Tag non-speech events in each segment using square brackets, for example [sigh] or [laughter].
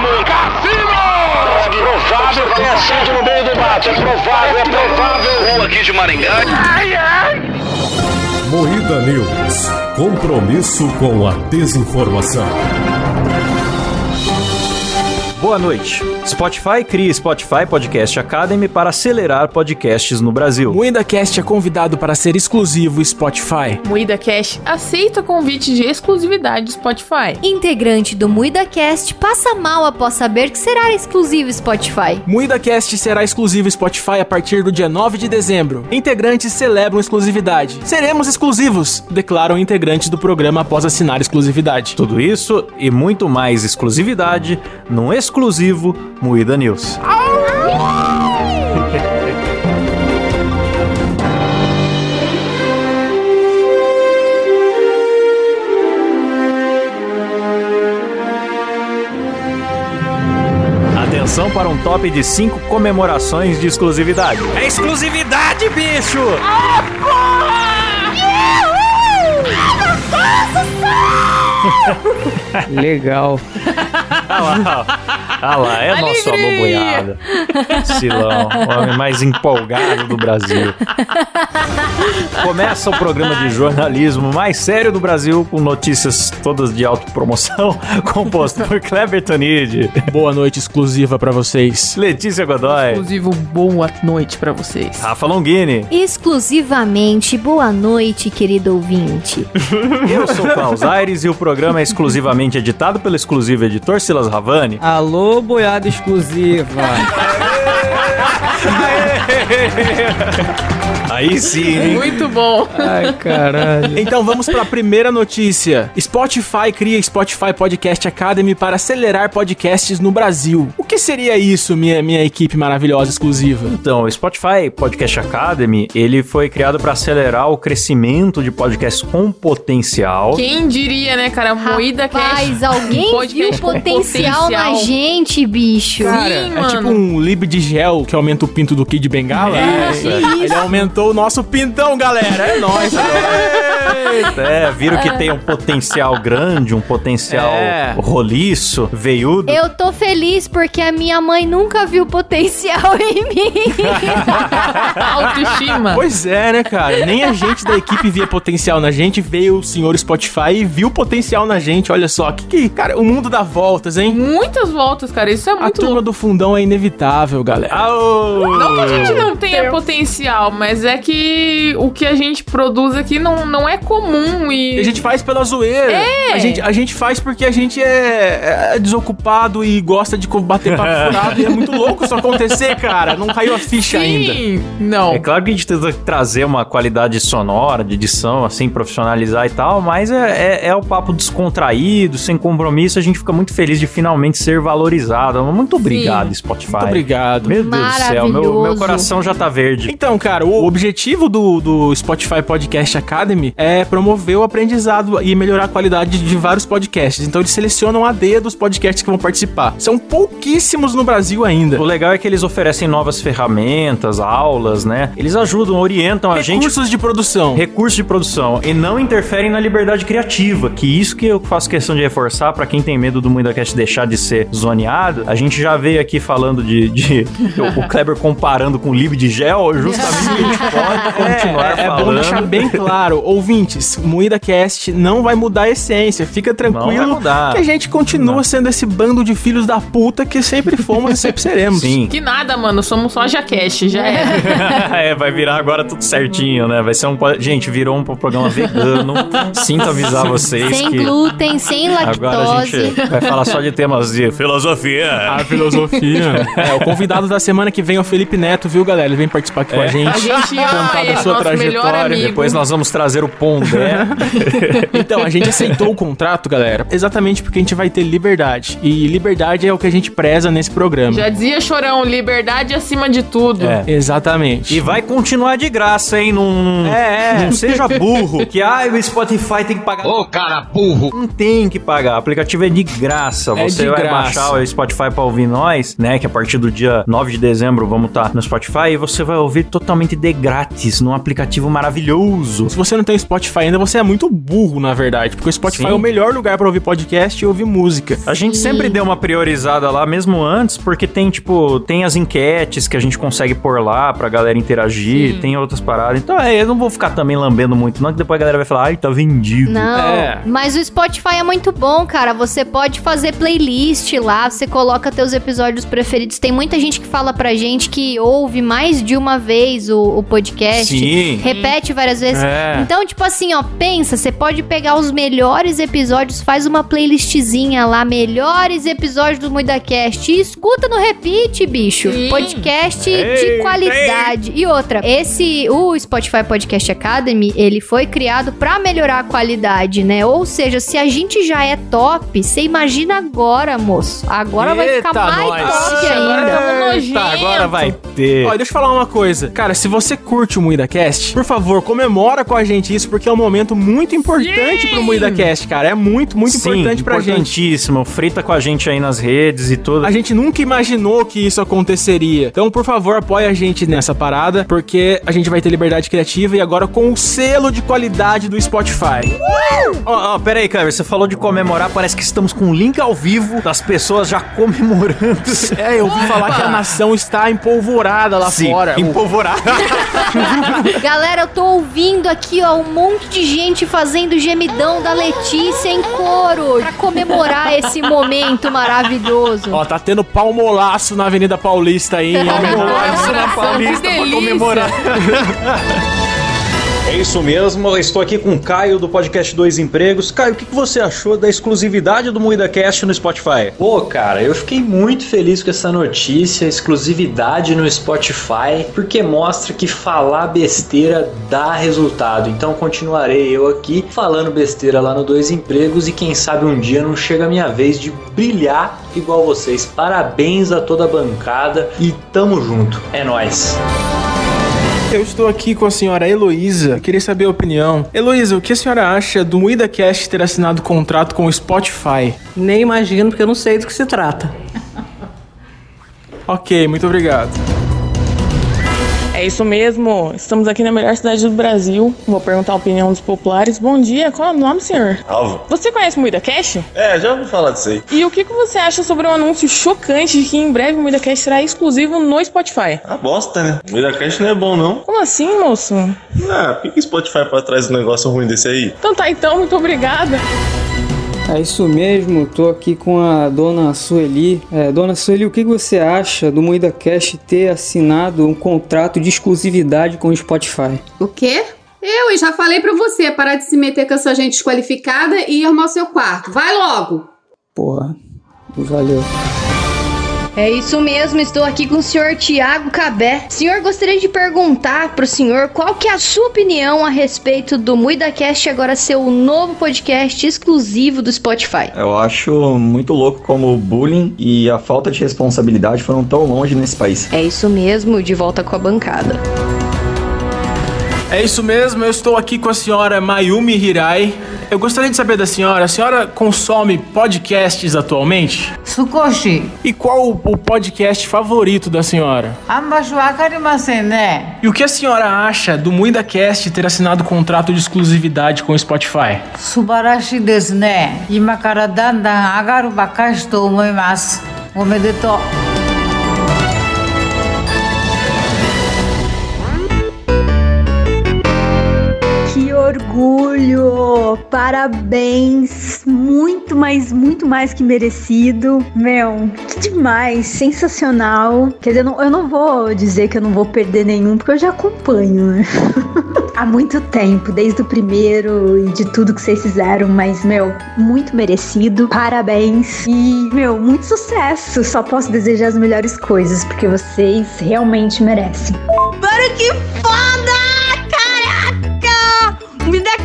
mesmo. Cassino! É provável que tenha sido no meio do mato. É provável, é provável. Rua aqui de Maringá. Ai, ai. Moída News. Compromisso com a desinformação. Boa noite. Spotify cria Spotify Podcast Academy para acelerar podcasts no Brasil. MuidaCast é convidado para ser exclusivo Spotify. MuidaCast aceita convite de exclusividade do Spotify. Integrante do MuidaCast passa mal após saber que será exclusivo Spotify. MuidaCast será exclusivo Spotify a partir do dia 9 de dezembro. Integrantes celebram exclusividade. Seremos exclusivos, declaram integrantes do programa após assinar exclusividade. Tudo isso e muito mais exclusividade num exclusivo Moída News. Atenção para um top de 5 comemorações de exclusividade. É exclusividade, bicho! [laughs] [laughs] Legal. Ah lá, ah lá, é nosso alô boiada. Silão, o homem mais empolgado do Brasil. Começa o programa de jornalismo mais sério do Brasil, com notícias todas de autopromoção, [laughs] composto por Kleber Tanid, Boa noite exclusiva para vocês. Letícia Godoy, Exclusivo boa noite pra vocês. Rafa Longini. Exclusivamente, boa noite, querido ouvinte. Eu sou Klaus Aires e o programa é exclusivamente editado pelo exclusivo editor Silas Ravani. Alô, boiada exclusiva. Aí sim, hein? Muito bom. Ai, caralho. Então vamos para a primeira notícia. Spotify cria Spotify Podcast Academy para acelerar podcasts no Brasil. O que seria isso, minha, minha equipe maravilhosa exclusiva? Então, o Spotify Podcast Academy, ele foi criado para acelerar o crescimento de podcasts com potencial. Quem diria, né, cara? Moída Rapaz, Cast. alguém viu com potencial na potencial. gente, bicho. Cara, É mano. tipo um lib de gel que aumenta o pinto do Kid Bengala? É, isso. Ele aumentou o nosso pintão, galera. É nóis. [laughs] É, viram que tem um potencial grande, um potencial É. roliço, veiudo. Eu tô feliz porque a minha mãe nunca viu potencial [laughs] em mim. [laughs] Autoestima. Pois é, né, cara? Nem a gente da equipe via potencial na gente, veio o senhor Spotify e viu potencial na gente. Olha só, que que. Cara, o mundo dá voltas, hein? Muitas voltas, cara. Isso é A muito turma louco. do fundão é inevitável, galera. Aô! Não que a gente não tenha potencial, mas é que o que a gente produz aqui não, não é comum e. A gente faz pela zoeira. É. A gente, a gente faz porque a gente é, é desocupado e gosta de bater papo [laughs] furado. e é muito louco isso acontecer, cara. Não caiu a ficha ainda. Sim, não. É claro que a gente tenta trazer uma qualidade sonora, de edição, assim, profissionalizar e tal, mas é, é, é o papo descontraído, sem compromisso, a gente fica muito feliz de finalmente ser valorizado. Muito obrigado, Spotify. Muito obrigado. Meu Deus do céu, meu, meu coração já tá verde. Então, cara, o objetivo do, do Spotify Podcast Academy é promover o aprendizado e melhorar a qualidade de vários podcasts. Então, eles selecionam a D dos podcasts que vão participar. São pouquíssimos no Brasil ainda. O legal é que eles oferecem novas ferramentas, aulas, né? Eles ajudam, orientam a gente Recursos de produção. recursos de produção e não interferem na liberdade criativa, que isso que eu faço questão de reforçar pra quem tem medo do MuidaCast deixar de ser zoneado. A gente já veio aqui falando de, de- [laughs] o Kleber comparando com o Lib de gel, justamente [laughs] pode continuar É, é falando. bom deixar bem claro, ouvintes, Moída Cast não vai mudar a essência. Fica Não vai tranquilo mudar. que a gente continua sendo esse bando de filhos da puta que sempre fomos e sempre seremos. Sim. Que nada, mano. Somos só Jacash, já é. [laughs] é, vai virar agora tudo certinho, né? Vai ser um. Gente, virou um programa vegano. Sinto avisar vocês sem que. glúten, sem Agora a lactose. gente vai falar só de temas de filosofia. A filosofia. [laughs] é, o convidado da semana que vem é o Felipe Neto, viu, galera? Ele vem participar aqui com a gente. A gente ama Contar da ele, sua trajetória. Depois nós vamos trazer o Pondé. [laughs] Então, a gente aceitou o contrato, galera, exatamente porque a gente vai ter liberdade. E liberdade é o que a gente preza nesse programa. Já dizia Chorão, liberdade acima de tudo. É. Exatamente. E vai continuar de graça, hein? Não, É, é. não seja burro. Que ah, o Spotify tem que pagar. Ô, cara burro. Não tem que pagar. O aplicativo é de graça. É Você de vai graça. baixar o Spotify pra ouvir nós, né? Que a partir do dia 9 de dezembro vamos estar no Spotify e você vai ouvir totalmente de grátis num aplicativo maravilhoso. Se você não tem Spotify ainda, você é muito burro, na verdade. Porque o Spotify Sim. é o melhor lugar pra ouvir podcast e ouvir música. A gente sempre deu uma priorizada lá, mesmo antes, porque tem, tipo, tem as enquetes que a gente consegue pôr lá pra galera interagir, tem outras paradas. Então, é, eu não vou ficar também lambendo muito, não, que depois a galera vai falar, ai, tá vendido. Não, É. mas o Spotify é muito bom, cara. Você pode fazer playlist lá, você coloca teus episódios preferidos. Tem muita gente que fala pra gente que ouve mais de uma vez o, o podcast. Sim. Repete várias vezes. É. Então, tipo assim, ó, pensa, você pode pegar os melhores episódios, faz uma playlistzinha lá, melhores episódios do MuidaCast e escuta no repeat, bicho. Sim. Podcast Ei, de qualidade. E outra, esse, o Spotify Podcast Academy, ele foi criado pra melhorar a qualidade, né? Ou seja, se a gente já é top, você imagina agora, moço. Agora vai ficar Eita, mais nós. top ainda. Eita, agora vai ter. Olha, deixa eu falar uma coisa. Cara, se você curte o MuidaCast, por favor, comemora com a gente isso, porque é um momento muito importante Sim! pro MuidaCast, cara. É muito, muito Sim, importante pra gente. importantíssimo. Frita com a gente aí nas redes e tudo. A gente nunca imaginou que isso aconteceria. Então, por favor, apoie a gente nessa parada, porque a gente vai ter liberdade criativa e agora com o selo de qualidade do Spotify. Ó, ó, pera aí, Clever, você falou de comemorar, parece que estamos com um link ao vivo das pessoas já comemorando. [laughs] É, eu ouvi falar que a nação está empolvorada lá Sim, fora. empolvorar. [laughs] [laughs] Galera, eu tô ouvindo aqui, ó, um monte de gente fazendo gemidão da Letícia em coro pra comemorar esse momento maravilhoso. Ó, tá tendo palmolaço na Avenida Paulista aí. Nossa, [laughs] na Paulista pra delícia. comemorar. [laughs] É isso mesmo, eu estou aqui com o Caio do podcast Dois Empregos. Caio, o que você achou da exclusividade do MuidaCast no Spotify? Pô, cara, eu fiquei muito feliz com essa notícia, exclusividade no Spotify, porque mostra que falar besteira dá resultado. Então continuarei eu aqui falando besteira lá no Dois Empregos e quem sabe um dia não chega a minha vez de brilhar igual vocês. Parabéns a toda a bancada e tamo junto. É nóis. Eu estou aqui com a senhora Heloísa. Queria saber a opinião. Heloísa, o que a senhora acha do MuidaCast ter assinado contrato com o Spotify? Nem imagino, porque eu não sei do que se trata. Ok, muito obrigado. É isso mesmo, estamos aqui na melhor cidade do Brasil. Vou perguntar a opinião dos populares. Bom dia, qual é o nome, senhor? Alvo. Você conhece o Muida Cash? É, já ouvi falar disso aí. E o que, que você acha sobre o anúncio chocante de que em breve o Muida Cash será exclusivo no Spotify? A bosta, né? O MuidaCast não é bom, não. Como assim, moço? Ah, por que Spotify pra trás um negócio ruim desse aí? Então tá, então, muito obrigada. É isso mesmo, tô aqui com a dona Sueli. É, dona Sueli, o que você acha do Moída Cash ter assinado um contrato de exclusividade com o Spotify? O quê? Eu e já falei pra você parar de se meter com essa gente desqualificada e ir arrumar o seu quarto. Vai logo! Porra, valeu. É isso mesmo, estou aqui com o senhor Tiago Cabé. Senhor, gostaria de perguntar pro senhor qual que é a sua opinião a respeito do MuidaCast agora ser o novo podcast exclusivo do Spotify. Eu acho muito louco como o bullying e a falta de responsabilidade foram tão longe nesse país. É isso mesmo, de volta com a bancada. É isso mesmo, eu estou aqui com a senhora Mayumi Hirai. Eu gostaria de saber da senhora, a senhora consome podcasts atualmente? Sukoshi. E qual o, o podcast favorito da senhora? Ambachuakarimasen, né? E o que a senhora acha do MuidaCast ter assinado contrato de exclusividade com o Spotify? Subarashi desu ne. Ima kara dandan agaru bakashi to omoimasu. Omedetou. Orgulho! Parabéns! Muito mais, muito mais que merecido. Meu, que demais! Sensacional! Quer dizer, eu não, eu não vou dizer que eu não vou perder nenhum, porque eu já acompanho, né? [laughs] Há muito tempo, desde o primeiro e de tudo que vocês fizeram, mas, meu, muito merecido. Parabéns! E, meu, muito sucesso! Só posso desejar as melhores coisas, porque vocês realmente merecem. Mano, que foda!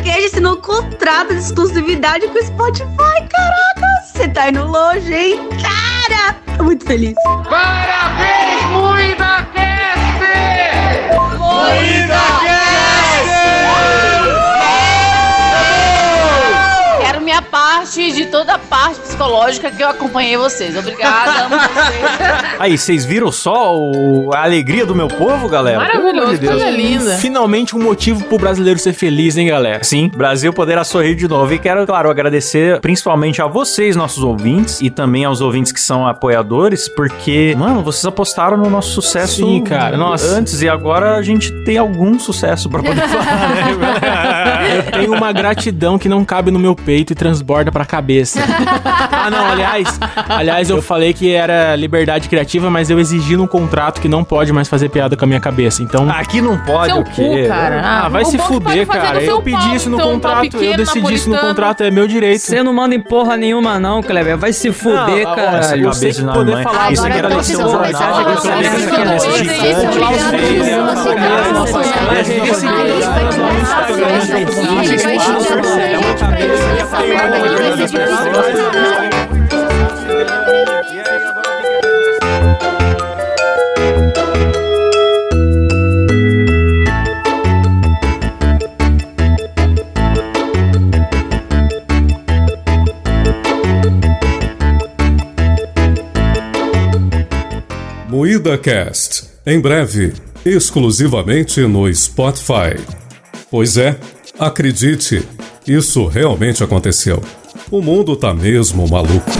Caraca! O MidaCast assinou um contrato de exclusividade com o Spotify. Caraca, você tá indo longe, hein? Cara! Tô muito feliz. Parabéns, MuidaCast! Parte. de toda a parte psicológica que eu acompanhei vocês. Obrigada, amo vocês. Aí, vocês viram só o- a alegria do meu povo, galera? Amor de Deus. Finalmente um motivo pro brasileiro ser feliz, hein, galera? Sim, Brasil poderá sorrir de novo. E quero, claro, agradecer principalmente a vocês, nossos ouvintes, e também aos ouvintes que são apoiadores, porque, mano, vocês apostaram no nosso sucesso Sim, cara, nossa. antes e agora a gente tem algum sucesso pra poder [laughs] falar, né? Eu tenho uma gratidão que não cabe no meu peito e transborda pra cabeça. Ah, não, aliás, aliás, eu falei que era liberdade criativa, mas eu exigi num contrato que não pode mais fazer piada com a minha cabeça. Então. Aqui não pode Seu cu, cara. Ah, vai o se que fuder, cara. Eu pedi pau, isso no então, pau contrato, eu pequeno, decidi isso no napolitano. contrato, é meu direito. Você não manda em porra nenhuma, não, Kleber. Vai se fuder, Não, caralho. essa Eu sei cabeça que poder mãe. falar Isso aqui era eu pra ser um preciso jornal, jogar Moída Cast, em breve, exclusivamente no Spotify. Pois é, acredite, isso realmente aconteceu. O mundo tá mesmo maluco.